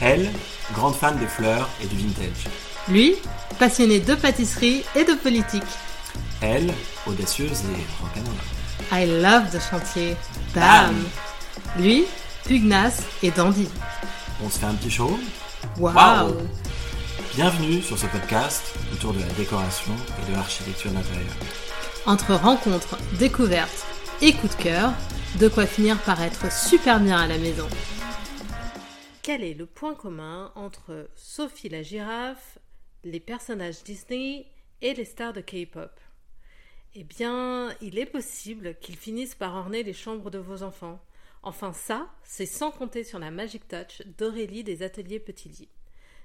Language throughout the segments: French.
Elle, grande fan des fleurs et du vintage. Lui, passionné de pâtisserie et de politique. Elle, audacieuse et rock'n'roll. I love the chantier. Bam Lui, pugnace et dandy. On se fait un petit show? Waouh Bienvenue sur ce podcast autour de la décoration et de l'architecture d'intérieur. Entre rencontres, découvertes et coups de cœur, de quoi finir par être super bien à la maison. Quel est le point commun entre Sophie la girafe, les personnages Disney et les stars de K-pop? Eh bien, il est possible qu'ils finissent par orner les chambres de vos enfants. Enfin ça, c'est sans compter sur la magic touch d'Aurélie des ateliers Petit Lit.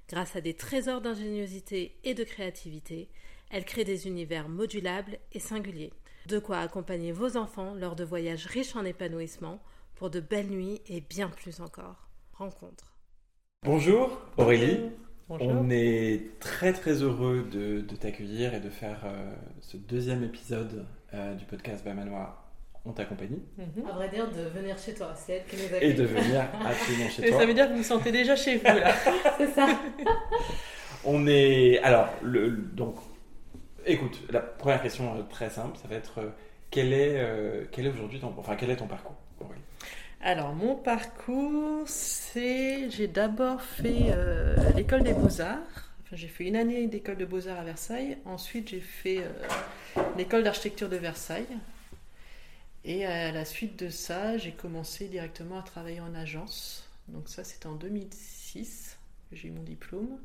Grâce à des trésors d'ingéniosité et de créativité, elle crée des univers modulables et singuliers. De quoi accompagner vos enfants lors de voyages riches en épanouissement pour de belles nuits et bien plus encore. Rencontre. Bonjour Aurélie. Bonjour. On est très très heureux de, de t'accueillir et de faire euh, ce deuxième épisode euh, du podcast Bamanoir On t'accompagne À vrai dire, de venir chez toi, c'est elle qui nous et de venir absolument chez Et toi. ça veut dire que vous vous sentez déjà chez vous là. C'est ça. On est alors le, donc écoute la première question euh, très simple ça va être euh, quel est euh, quel est aujourd'hui ton enfin quel est ton parcours Aurélie? Alors mon parcours, c'est j'ai d'abord fait euh, l'école des beaux-arts. Enfin, j'ai fait une année d'école de beaux-arts à Versailles. Ensuite, j'ai fait euh, l'école d'architecture de Versailles. Et à la suite de ça, j'ai commencé directement à travailler en agence. Donc ça, c'était en 2006 que j'ai eu mon diplôme.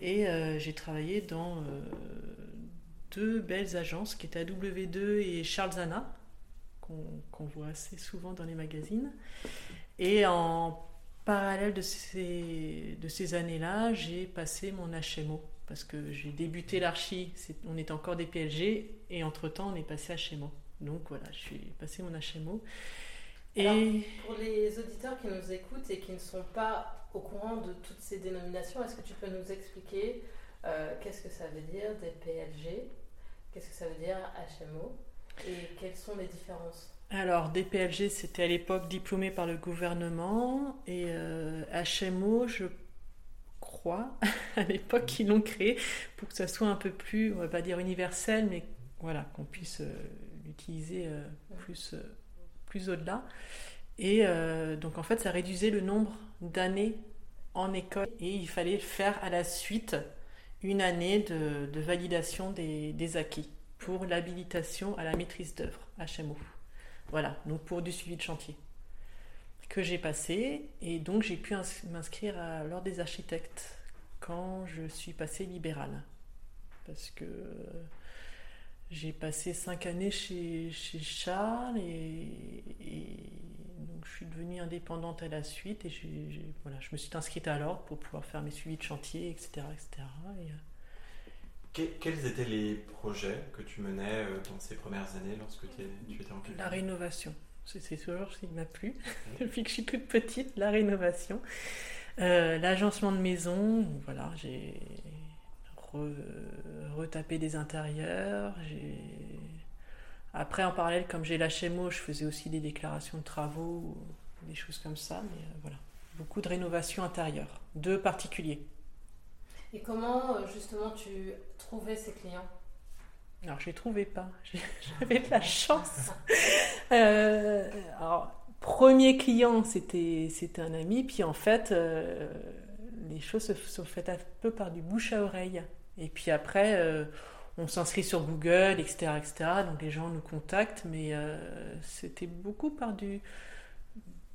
Et euh, j'ai travaillé dans deux belles agences qui étaient AW2 et Charles Zana, qu'on voit assez souvent dans les magazines. Et en parallèle de ces, années-là, j'ai passé mon HMO. Parce que j'ai débuté l'archi, on était encore des PLG, et entre-temps, on est passé HMO. Donc voilà, je suis passé mon HMO. Et Pour les auditeurs qui nous écoutent et qui ne sont pas au courant de toutes ces dénominations, est-ce que tu peux nous expliquer euh, qu'est-ce que ça veut dire des PLG Qu'est-ce que ça veut dire HMO Et quelles sont les différences Alors, DPLG, c'était à l'époque diplômé par le gouvernement et euh, HMO, je crois, à l'époque, qu'ils l'ont créé pour que ça soit un peu plus, on va pas dire universel, mais voilà, qu'on puisse euh, l'utiliser euh, plus, euh, plus au-delà. Et donc, en fait, ça réduisait le nombre d'années en école. Et il fallait faire à la suite une année de, de validation des, des acquis pour l'habilitation à la maîtrise d'œuvre, HMO. Voilà, donc pour du suivi de chantier que j'ai passé et donc j'ai pu ins- m'inscrire à l'ordre des architectes quand je suis passée libérale parce que euh, j'ai passé cinq années chez, Charles et, je suis devenue indépendante à la suite et je me suis inscrite à l'ordre pour pouvoir faire mes suivis de chantier, etc. etc. quels étaient les projets que tu menais euh, dans ces premières années lorsque tu étais en cabinet La rénovation, c'est toujours ce qui m'a plu depuis que je suis toute petite, la rénovation. Euh, L'agencement de maison, voilà, j'ai re- retapé des intérieurs. Après, en parallèle, comme j'ai l'HMO, je faisais aussi des déclarations de travaux, des choses comme ça, mais euh, voilà. Beaucoup de rénovation intérieure, de particuliers. Et comment euh, justement tu trouvais ces clients? Alors, je les trouvais pas. J'avais de la chance. Euh, alors, premier client, c'était c'était un ami. Puis en fait, euh, les choses se sont faites un peu par du bouche à oreille. Et puis après, euh, on s'inscrit sur Google, etc., etc. Donc les gens nous contactent, mais c'était beaucoup par du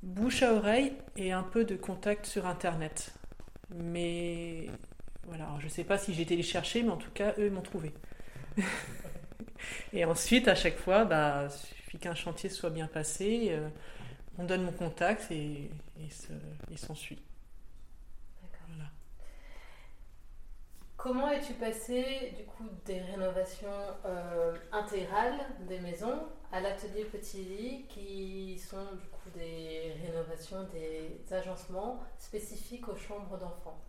bouche à oreille et un peu de contact sur Internet. Mais voilà, alors, je sais pas si j'ai été les chercher, mais en tout cas, eux ils m'ont trouvé. Et ensuite, à chaque fois, bah, il suffit qu'un chantier soit bien passé, euh, on donne mon contact et, il s'ensuit. Voilà. Comment es-tu passé du coup des rénovations euh, intégrales des maisons à l'atelier Petit Lit qui sont du coup des rénovations, des agencements spécifiques aux chambres d'enfants?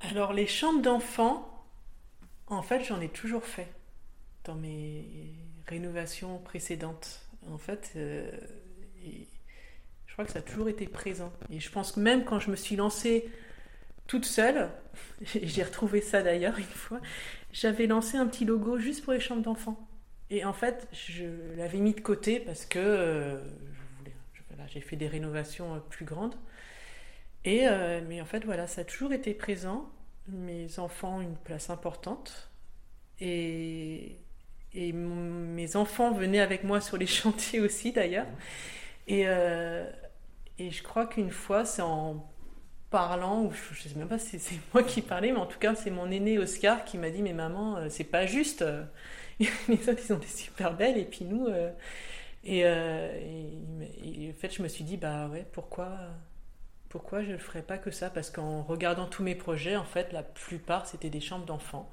Alors, les chambres d'enfants, en fait, j'en ai toujours fait dans mes rénovations précédentes. En fait, euh, et je crois que ça a toujours été présent. Et je pense que même quand je me suis lancée toute seule, j'ai retrouvé ça d'ailleurs une fois, j'avais lancé un petit logo juste pour les chambres d'enfants. Et en fait, je l'avais mis de côté parce que euh, j'ai fait des rénovations euh, plus grandes. Euh, mais en fait, voilà, ça a toujours été présent. Mes enfants ont une place importante. Et, mes enfants venaient avec moi sur les chantiers aussi, d'ailleurs. Et, et je crois qu'une fois, c'est en parlant, ou je ne sais même pas si c'est moi qui parlais, mais en tout cas, c'est mon aîné Oscar qui m'a dit Mais maman, euh, c'est pas juste. Les autres, ils ont des super belles, et puis nous. Euh, euh, et, en fait, je me suis dit Bah ouais, pourquoi, pourquoi je ne ferais pas que ça? Parce qu'en regardant tous mes projets, en fait, la plupart, c'était des chambres d'enfants.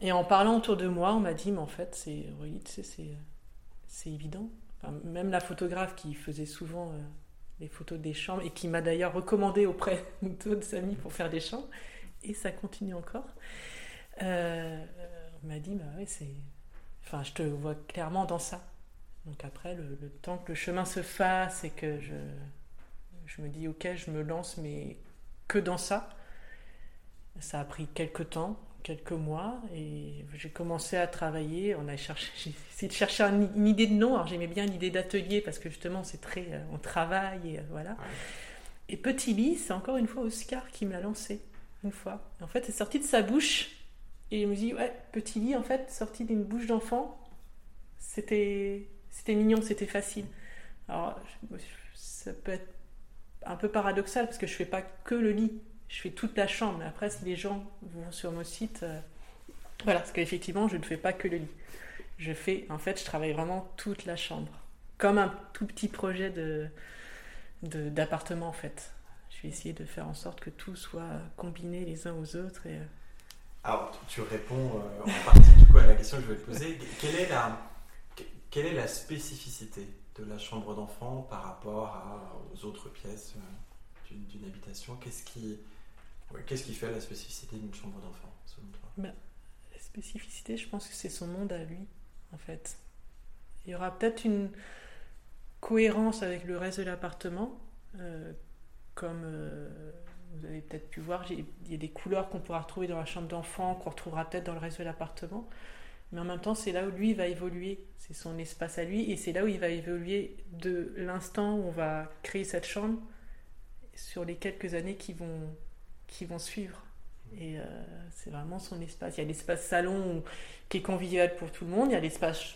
Et en parlant autour de moi, on m'a dit Mais en fait, c'est c'est évident. même la photographe qui faisait souvent les photos des chambres et qui m'a d'ailleurs recommandé auprès d'autres amis pour faire des chambres. Et ça continue encore. Euh, m'a dit, bah ouais, c'est. Enfin, je te vois clairement dans ça. Donc après, le, temps que le chemin se fasse et que je, je me dis, ok, je me lance, mais que dans ça, ça a pris quelques temps quelques mois et j'ai commencé à travailler. On a cherché, j'ai essayé de chercher une idée de nom. Alors j'aimais bien l'idée d'atelier parce que justement c'est très, euh, on travaille et euh, voilà. Et Petit Lit, c'est encore une fois Oscar qui me l'a lancé une fois. en fait, c'est sorti de sa bouche et il me dit ouais, Petit Lit en fait sorti d'une bouche d'enfant, c'était, c'était mignon, c'était facile. Alors ça peut être un peu paradoxal parce que je fais pas que le lit je fais toute la chambre. Après, si les gens vont sur mon site, euh, voilà, parce qu'effectivement, je ne fais pas que le lit. Je fais, en fait, je travaille vraiment toute la chambre, comme un tout petit projet de d'appartement en fait. Je vais essayer de faire en sorte que tout soit combiné les uns aux autres. Et... Euh, Alors, tu réponds euh, en partie à la question que je vais te poser. Quelle est la, quelle est la spécificité de la chambre d'enfant par rapport aux autres pièces d'une habitation Qu'est-ce qui, Qu'est-ce qui fait la spécificité d'une chambre d'enfant, selon toi? Bah, La spécificité, je pense que c'est son monde à lui, en fait. Il y aura peut-être une cohérence avec le reste de l'appartement, euh, comme euh, vous avez peut-être pu voir, il y a des couleurs qu'on pourra retrouver dans la chambre d'enfant, qu'on retrouvera peut-être dans le reste de l'appartement. Mais en même temps, c'est là où lui va évoluer, c'est son espace à lui, et c'est là où il va évoluer de l'instant où on va créer cette chambre sur les quelques années qui vont qui vont suivre. Et euh, c'est vraiment son espace. Il y a l'espace salon qui est convivial pour tout le monde. Il y a l'espace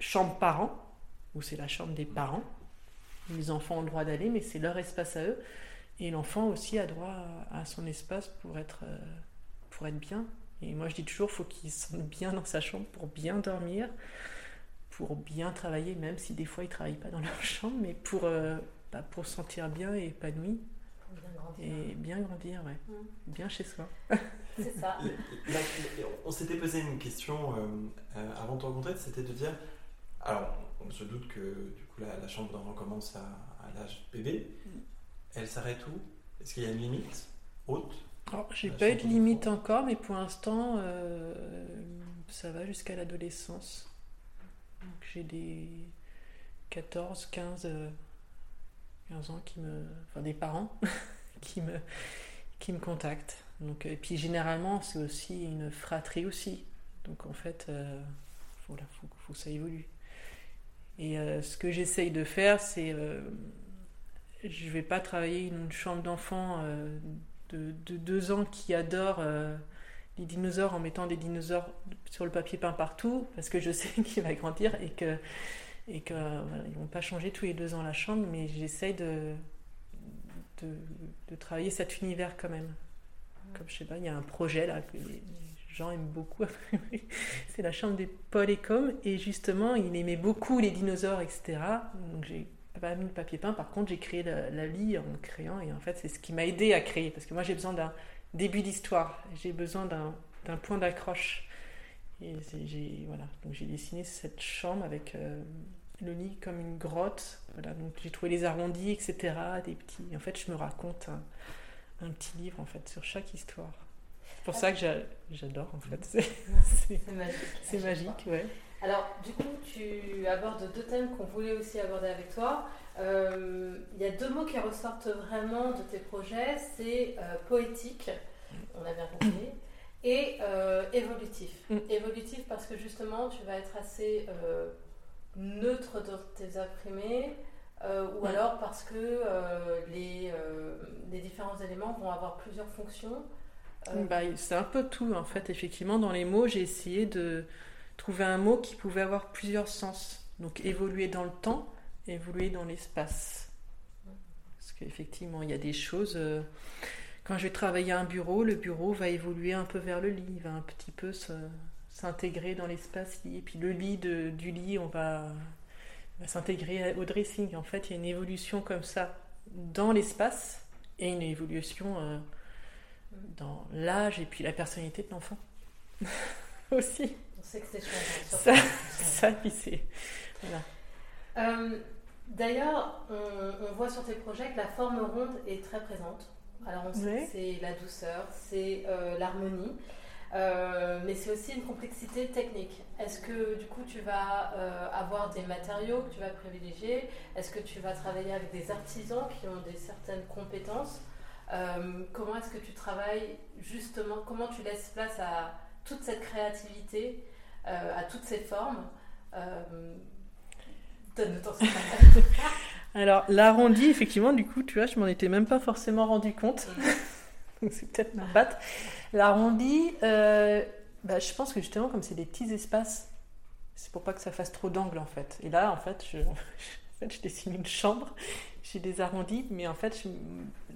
chambre parents, où c'est la chambre des parents. Les enfants ont le droit d'aller, mais c'est leur espace à eux. Et l'enfant aussi a droit à son espace pour être, euh, pour être bien. Et moi, je dis toujours, faut qu'il se sente bien dans sa chambre pour bien dormir, pour bien travailler, même si des fois, ils ne travaillent pas dans leur chambre, mais pour, euh, bah, pour se sentir bien et épanoui. Et bien grandir, ouais. Mm. Bien chez soi. C'est ça. on s'était posé une question euh, euh, avant de te rencontrer, c'était de dire, alors on se doute que du coup la, chambre d'enfant commence à, l'âge bébé, mm. elle s'arrête où? Est-ce qu'il y a une limite haute? J'ai pas eu de limite encore, mais pour l'instant, euh, ça va jusqu'à l'adolescence. Donc j'ai des 14, 15, 15 ans qui me. Enfin, des parents qui me, qui me contactent. Donc, et puis généralement, c'est aussi une fratrie aussi. Donc en fait, il euh, faut, faut, que ça évolue. Et euh, ce que j'essaye de faire, c'est. Je vais pas travailler une chambre d'enfant de, de, deux ans qui adore les dinosaures en mettant des dinosaures sur le papier peint partout, parce que je sais qu'il va grandir et que et ne vont pas changer tous les deux ans la chambre, mais j'essaye de, de, travailler cet univers quand même. Comme je sais pas, il y a un projet là que les gens aiment beaucoup. c'est la chambre des Paul et. Et justement, il aimait beaucoup les dinosaures, etc. Donc j'ai pas mis le papier peint. Par contre, j'ai créé la, la, lie en créant. Et en fait, c'est ce qui m'a aidé à créer. Parce que moi, j'ai besoin d'un début d'histoire. J'ai besoin d'un point d'accroche. Et j'ai voilà. Donc j'ai dessiné cette chambre avec euh, le lit comme une grotte. Voilà, donc j'ai trouvé les arrondis, etc. Des petits. En fait, je me raconte un, petit livre en fait sur chaque histoire. C'est pour ça que j'adore en fait. C'est magique. C'est magique, ouais. Alors, du coup, tu abordes deux thèmes qu'on voulait aussi aborder avec toi. Euh, il y a deux mots qui ressortent vraiment de tes projets c'est euh, poétique, on a bien compris, et euh, évolutif. Mm. Évolutif parce que justement, tu vas être assez neutre dans tes imprimés. ou mm. alors parce que les, les, différents éléments vont avoir plusieurs fonctions. Bah, c'est un peu tout en fait. Effectivement, dans les mots, j'ai essayé de, trouver un mot qui pouvait avoir plusieurs sens. Donc évoluer dans le temps, évoluer dans l'espace. Parce qu'effectivement, il y a des choses. Euh, quand je vais travailler à un bureau, le bureau va évoluer un peu vers le lit, va un petit peu s'intégrer dans l'espace lit. Et puis le lit du lit, on va, s'intégrer au dressing. En fait, il y a une évolution comme ça dans l'espace et une évolution euh, dans l'âge et puis la personnalité de l'enfant aussi. On sait que c'est chouette. Ça, ça, puis c'est. Voilà. Euh, d'ailleurs, on, voit sur tes projets que la forme ronde est très présente. Alors, on sait que c'est la douceur, c'est euh, l'harmonie, euh, mais c'est aussi une complexité technique. Est-ce que du coup, tu vas avoir des matériaux que tu vas privilégier? Est-ce que tu vas travailler avec des artisans qui ont des certaines compétences? Comment est-ce que tu travailles justement Comment tu laisses place à toute cette créativité à toutes ces formes. Euh, donne Alors, l'arrondi, effectivement, du coup, tu vois, je m'en étais même pas forcément rendu compte. Mm. c'est peut-être ma patte. L'arrondi, euh, bah, je pense que justement, comme c'est des petits espaces, c'est pour pas que ça fasse trop d'angles en fait. Et là, en fait, je, je dessine une chambre, j'ai des arrondis, mais en fait,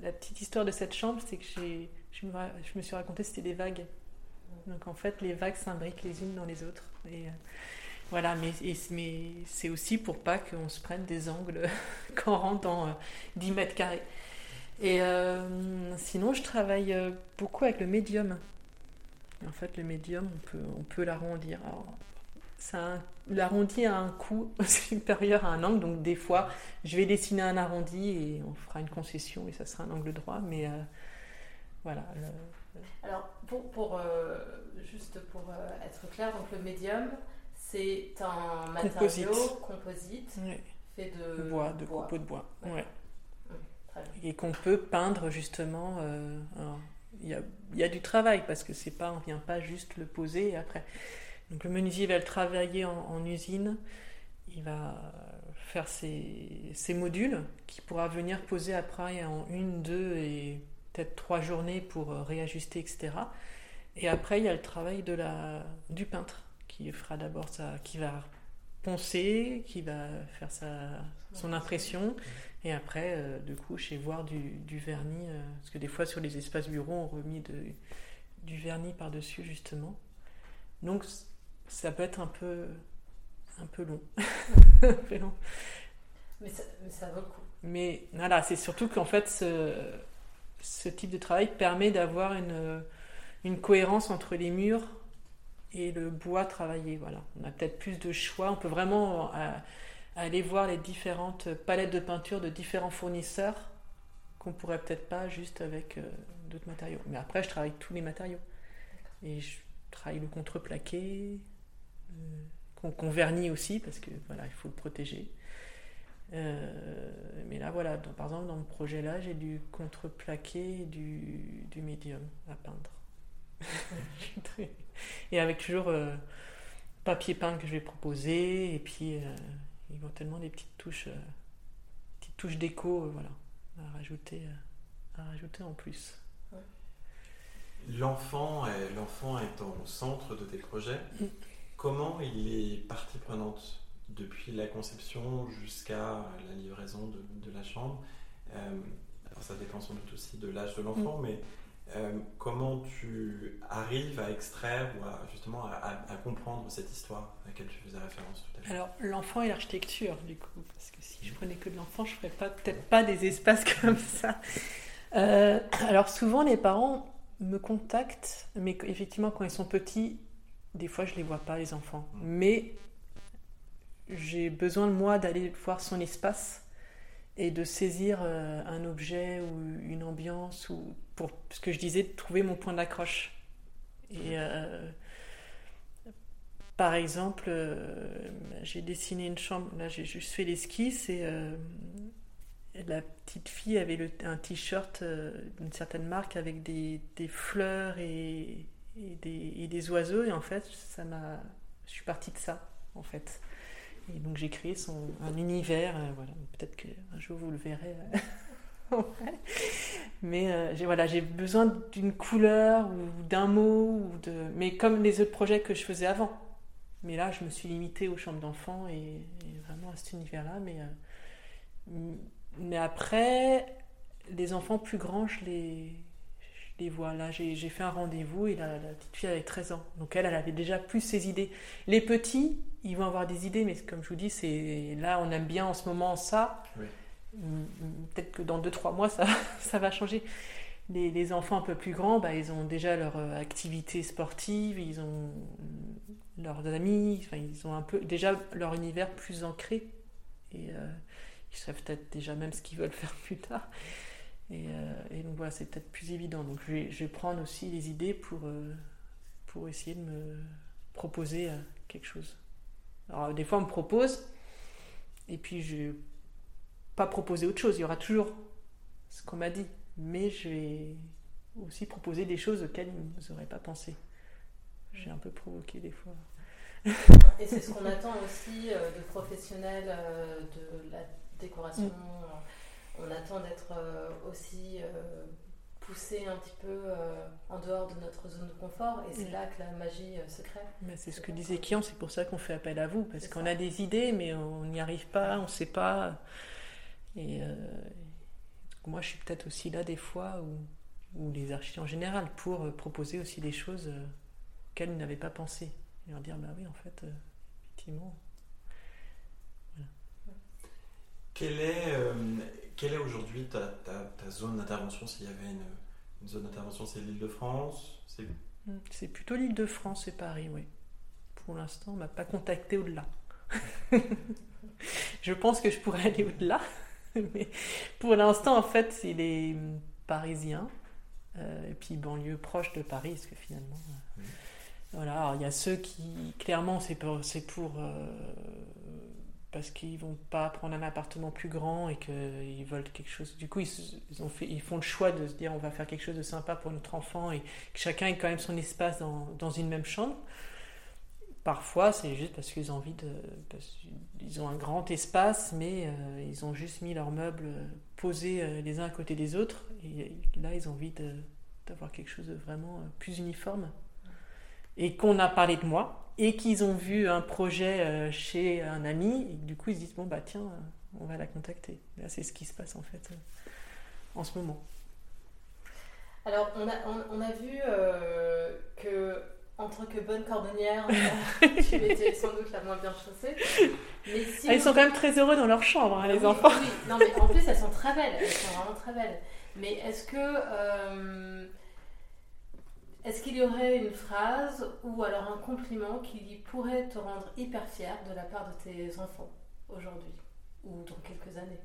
la petite histoire de cette chambre, c'est que je me, je me suis raconté c'était des vagues. Donc en fait, les vagues s'imbriquent les unes dans les autres. Et, euh, voilà, mais, c'est aussi pour pas qu'on se prenne des angles quand on rentre dans 10 euh, mètres carrés. Et euh, sinon, je travaille beaucoup avec le médium. En fait, le médium, on peut, on peut l'arrondir. L'arrondi a un coût supérieur à un angle, donc des fois, je vais dessiner un arrondi et on fera une concession et ça sera un angle droit. Mais voilà, alors, pour, pour euh, juste pour euh, être clair, donc le médium, c'est un matériau composite, fait de bois, de bois. de bois. Ouais. Et qu'on peut peindre justement. Euh, il y, a, y, a, du travail parce que c'est pas, on vient pas juste le poser après. Donc le menuisier va le travailler en, usine, il va faire ses, ses, modules qui pourra venir poser après en une, deux et peut-être trois journées pour euh, réajuster, etc. Et après, il y a le travail de la, du peintre qui fera d'abord ça, qui va poncer, qui va faire sa, son impression, et après, euh, du coup, chez voir du, du vernis, euh, parce que des fois sur les espaces bureaux, on remet de, du vernis par-dessus, justement. Donc, ça peut être un peu, un peu long. Mais, ça, mais ça vaut le coup. Mais voilà, c'est surtout qu'en fait, ce, ce type de travail permet d'avoir une, une cohérence entre les murs et le bois travaillé. Voilà. On a peut-être plus de choix. On peut vraiment euh, aller voir les différentes palettes de peinture de différents fournisseurs qu'on pourrait peut-être pas juste avec euh, d'autres matériaux. Mais après, je travaille tous les matériaux. Et je travaille le contreplaqué, euh, qu'on vernit aussi, parce que voilà, il faut le protéger. Euh, mais là, voilà, par exemple, dans mon projet-là, j'ai du contreplaqué et du, du médium à peindre. et avec toujours euh, papier peint que je vais proposer, et puis euh, éventuellement des petites touches, petites touches déco, voilà, à rajouter, à rajouter en plus. L'enfant est, l'enfant est au centre de tes projets. Mm. Comment il est partie prenante? Depuis la conception jusqu'à la livraison de, la chambre. Euh, ça dépend sans doute aussi de l'âge de l'enfant, mm. mais euh, comment tu arrives à extraire ou à, justement à, comprendre cette histoire à laquelle tu faisais référence tout à l'heure? Alors, l'enfant et l'architecture, du coup, parce que si je prenais que de l'enfant, je ne ferais pas, peut-être pas des espaces comme ça. Euh, alors, souvent, les parents me contactent, mais effectivement, quand ils sont petits, des fois, je ne les vois pas, les enfants. Mm. Mais j'ai besoin moi d'aller voir son espace et de saisir euh, un objet ou une ambiance ou pour ce que je disais de trouver mon point d'accroche. Et par exemple, j'ai dessiné une chambre, là j'ai juste fait l'esquisse et la petite fille avait le, un t-shirt d'une certaine marque avec des, des fleurs et, et, des, et, des, oiseaux. Et en fait ça m'a je suis partie de ça en fait et donc j'ai créé son, un univers, euh, voilà. peut-être qu'un jour vous le verrez. Euh, mais euh, j'ai besoin d'une couleur ou d'un mot, ou de... mais comme les autres projets que je faisais avant. Mais là, je me suis limitée aux chambres d'enfants et, vraiment à cet univers-là. Mais, mais après, les enfants plus grands, je les, les vois. Là, j'ai fait un rendez-vous et la, la, petite fille avait 13 ans. Donc elle, elle avait déjà plus ses idées. Les petits, ils vont avoir des idées, mais comme je vous dis, c'est là on aime bien en ce moment ça. Peut-être que dans 2-3 mois ça, ça va changer. Les, les, enfants un peu plus grands, bah, ils ont déjà leur euh, activité sportive, ils ont leurs amis, enfin, ils ont un peu déjà leur univers plus ancré. Et euh, ils savent peut-être déjà même ce qu'ils veulent faire plus tard. Et, euh, et donc voilà, c'est peut-être plus évident. Donc je vais, prendre aussi les idées pour, pour essayer de me proposer quelque chose. Alors, des fois, on me propose, et puis je vais pas proposer autre chose. Il y aura toujours ce qu'on m'a dit, mais je vais aussi proposer des choses auxquelles ils n'auraient pas pensé. J'ai un peu provoqué des fois. Et c'est ce qu'on attend aussi euh, de professionnels euh, de la décoration. On attend d'être euh, aussi pousser un petit peu euh, en dehors de notre zone de confort et c'est là que la magie euh, se crée. c'est ce que disait Kian, c'est pour ça qu'on fait appel à vous parce qu'on a des idées mais on n'y arrive pas, on ne sait pas. Et euh, moi je suis peut-être aussi là des fois ou les architectes en général pour proposer aussi des choses qu'elles n'avaient pas pensé et leur dire bah oui en fait effectivement. Quelle est, quelle est aujourd'hui ta, ta, zone d'intervention S'il y avait une, zone d'intervention, c'est l'île de France hmm, C'est plutôt l'île de France et Paris, oui. Pour l'instant, on m'a pas contacté au-delà. je pense que je pourrais aller au-delà. Mais pour l'instant, en fait, c'est les Parisiens. Euh, et puis banlieue proche de Paris, parce que finalement. Euh, voilà, il y a ceux qui, clairement, c'est pour, pour euh, parce qu'ils vont pas prendre un appartement plus grand et qu'ils veulent quelque chose. Du coup, ils, font le choix de se dire on va faire quelque chose de sympa pour notre enfant et que chacun ait quand même son espace dans, une même chambre. Parfois, c'est juste parce qu'ils ont envie de. ils ont un grand espace, mais euh, ils ont juste mis leurs meubles posés euh, les uns à côté des autres. Et là, ils ont envie d'avoir quelque chose de vraiment euh, plus uniforme. Et qu'on a parlé de moi, et qu'ils ont vu un projet euh, chez un ami, et du coup ils se disent bon bah tiens, euh, on va la contacter. Là c'est ce qui se passe en fait euh, en ce moment. Alors on a, on, a vu que en tant que bonne cordonnière, tu étais sans doute la moins bien chaussée. Mais ah, ils sont quand même très heureux dans leur chambre, hein, les enfants. Oui, non mais en plus elles sont très belles, elles sont vraiment très belles. Mais est-ce que est-ce qu'il y aurait une phrase ou alors un compliment qui pourrait te rendre hyper fier de la part de tes enfants aujourd'hui ou dans quelques années?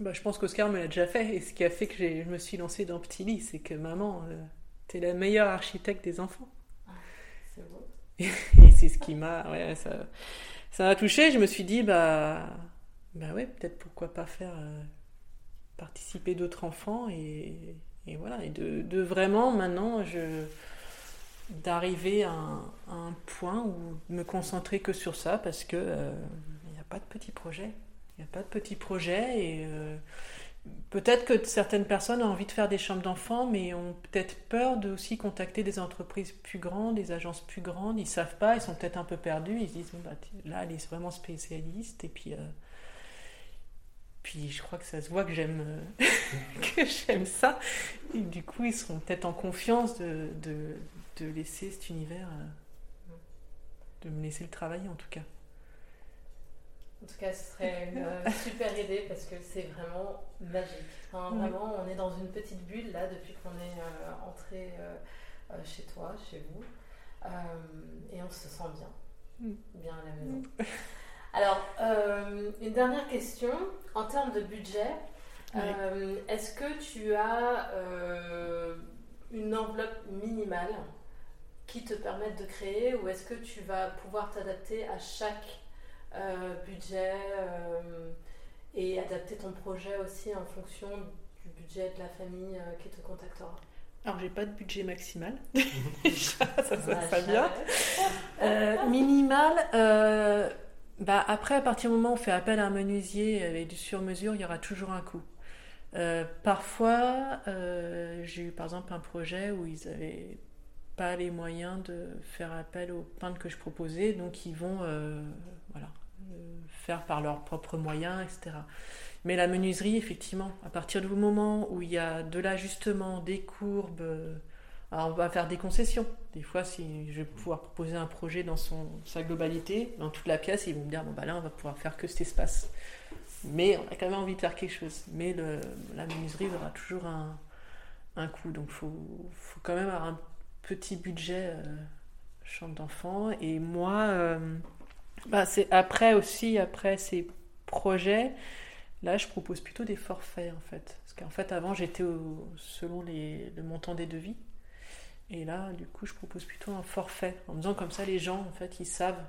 Bah, Je pense qu'Oscar me l'a déjà fait et ce qui a fait que je me suis lancée dans Petit Lit, c'est que maman, euh, t'es la meilleure architecte des enfants. Ah, c'est beau. et c'est ce qui m'a. Ouais, ça, ça m'a touché. Je me suis dit, bah, bah ouais, peut-être pourquoi pas faire euh, participer d'autres enfants et et voilà, et de, vraiment maintenant, je d'arriver à, un point où me concentrer que sur ça parce que euh, il n'y a pas de petits projets. Il n'y a pas de petits projets et euh, peut-être que certaines personnes ont envie de faire des chambres d'enfants mais ont peut-être peur de aussi contacter des entreprises plus grandes, des agences plus grandes. Ils savent pas, ils sont peut-être un peu perdus. Ils se disent bah, là, elle est vraiment spécialiste et puis euh, puis je crois que ça se voit que j'aime euh, que j'aime ça. Et du coup, ils seront peut-être en confiance de, de, de, laisser cet univers, euh, de me laisser le travailler en tout cas. En tout cas, ce serait une euh, super idée parce que c'est vraiment magique. Vraiment, on est dans une petite bulle là depuis qu'on est entré chez toi, chez vous, et on se sent bien, mm. bien à la maison. Alors, euh, une dernière question. En termes de budget, euh, est-ce que tu as euh, une enveloppe minimale qui te permettent de créer ou est-ce que tu vas pouvoir t'adapter à chaque budget et adapter ton projet aussi en fonction du budget de la famille qui te contactera? Alors, j'ai pas de budget maximal. ça, ça, ça, bien. minimal, bah, après, à partir du moment où on fait appel à un menuisier avec du sur-mesure, il y aura toujours un coût. parfois, j'ai eu par exemple un projet où ils avaient pas les moyens de faire appel aux peintres que je proposais, donc ils vont euh, voilà, euh, faire par leurs propres moyens, etc. Mais la menuiserie, effectivement, à partir du moment où il y a de l'ajustement, des courbes, euh, on va faire des concessions. Des fois, si je vais pouvoir proposer un projet dans son, sa globalité, dans toute la pièce, ils vont me dire bon, bah là, on va pouvoir faire que cet espace. Mais on a quand même envie de faire quelque chose. Mais la menuiserie aura toujours un, un coût. Donc, il faut, quand même avoir un petit budget euh, chambre d'enfant. Et moi, euh, bah, c'est après aussi, après ces projets, là, je propose plutôt des forfaits en fait. Parce qu'en fait, avant, j'étais selon le montant des devis. Et là, du coup, je propose plutôt un forfait. En disant comme ça, les gens, en fait, ils savent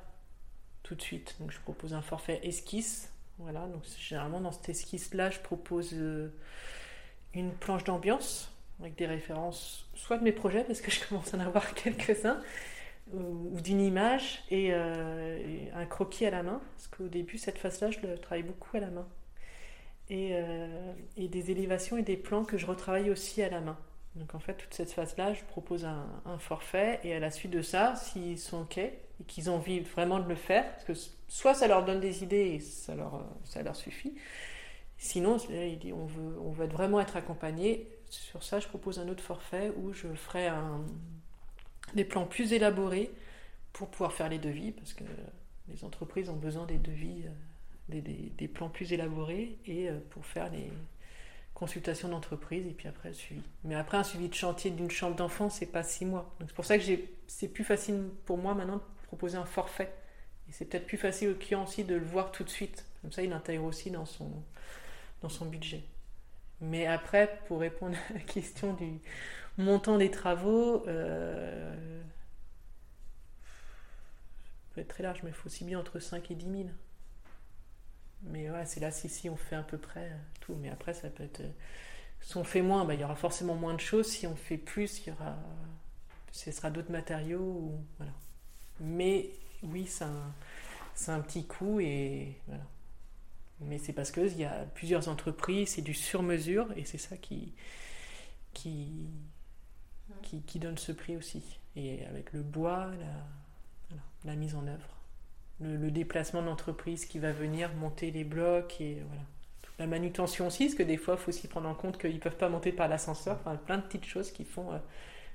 tout de suite. Donc, je propose un forfait esquisse. Voilà, donc généralement, dans cette esquisse-là, je propose euh, une planche d'ambiance avec des références soit de mes projets, parce que je commence à en avoir quelques-uns, ou, d'une image, euh, et, un croquis à la main, parce qu'au début, cette phase-là, je le travaille beaucoup à la main. Euh, et, des élévations et des plans que je retravaille aussi à la main. Donc en fait, toute cette phase-là, je propose un, forfait, et à la suite de ça, s'ils sont OK, et qu'ils ont envie vraiment de le faire, parce que soit ça leur donne des idées et ça leur, ça leur suffit, sinon, on veut, on veut vraiment être accompagné, sur ça, je propose un autre forfait où je ferai des plans plus élaborés pour pouvoir faire les devis, parce que les entreprises ont besoin des devis, euh, des, plans plus élaborés, et euh, pour faire les consultations d'entreprise, et puis après le suivi. Mais après, un suivi de chantier d'une chambre d'enfant, c'est pas six mois. C'est pour ça que c'est plus facile pour moi maintenant de proposer un forfait. Et c'est peut-être plus facile au client aussi de le voir tout de suite. Comme ça, il intègre aussi dans son, dans son budget. Mais après, pour répondre à la question du montant des travaux, euh, peut être très large, mais il faut aussi bien entre 5 et 10 000. Mais ouais, c'est là si, si on fait à peu près tout. Mais après, ça peut être. Si on fait moins, bah, il y aura forcément moins de choses. Si on fait plus, il y aura. Ce sera d'autres matériaux. Ou, voilà. Mais oui, c'est un, un petit coût et voilà. Mais c'est parce qu'il y a plusieurs entreprises, c'est du sur-mesure, et c'est ça qui, qui, qui, qui, donne ce prix aussi. Et avec le bois, la, la mise en œuvre, le, déplacement d'entreprise qui va venir monter les blocs, et voilà. La manutention aussi, parce que des fois, il faut aussi prendre en compte qu'ils ne peuvent pas monter par l'ascenseur, enfin, plein de petites choses qui font euh,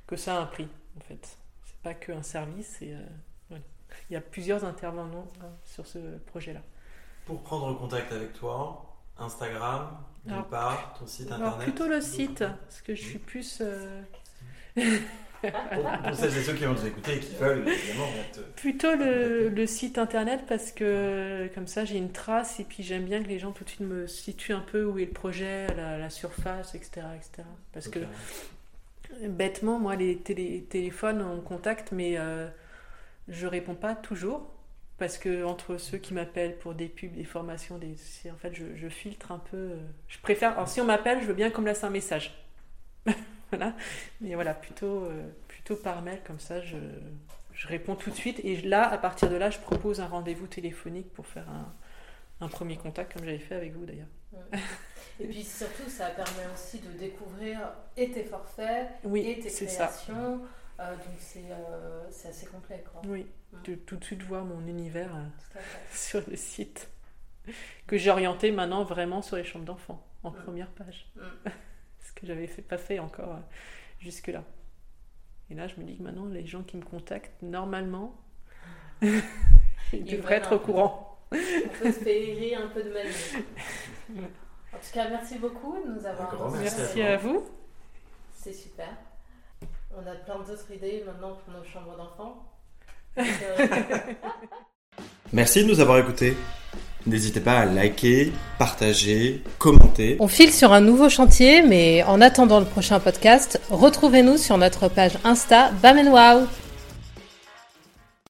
que ça a un prix, en fait. C'est pas qu'un service, et, euh, voilà. il y a plusieurs intervenants hein, sur ce projet-là. Pour prendre contact avec toi, Instagram, d'une part, ton site internet alors Plutôt le site, parce que je suis plus. Euh, pour, celles et ceux qui vont nous écouter et qui veulent, évidemment. Plutôt le, le, site internet, parce que comme ça j'ai une trace et puis j'aime bien que les gens tout de suite me situent un peu où est le projet, la, surface, etc. etc. Parce que bêtement, moi, les téléphones, on contacte, mais euh, je réponds pas toujours parce que entre ceux qui m'appellent pour des pubs, des formations, des, en fait, je, filtre un peu. Euh, je préfère. Alors, si on m'appelle, je veux bien qu'on me laisse un message. voilà. Mais voilà, plutôt, euh, plutôt par mail, comme ça, je, je, réponds tout de suite. Et là, à partir de là, je propose un rendez-vous téléphonique pour faire un, un premier contact, comme j'avais fait avec vous d'ailleurs. Et puis surtout, ça permet aussi de découvrir et tes forfaits, et tes créations. Euh, donc euh, c'est assez complet. Quoi. Oui, mm. de tout de suite voir mon univers euh, sur le site. Que j'ai orienté maintenant vraiment sur les chambres d'enfants, en mm. première page. Mm. Ce que j'avais pas fait encore jusque-là. Et là, je me dis que maintenant, les gens qui me contactent, normalement, ils devraient être au courant. On peut se payer un peu de magie. En tout cas, merci beaucoup de nous avoir. Merci à vous. C'est super. On a plein d'autres idées maintenant pour nos chambres d'enfants. Merci de nous avoir écoutés. N'hésitez pas à liker, partager, commenter. On file sur un nouveau chantier, mais en attendant le prochain podcast, retrouvez-nous sur notre page Insta Bam Wow.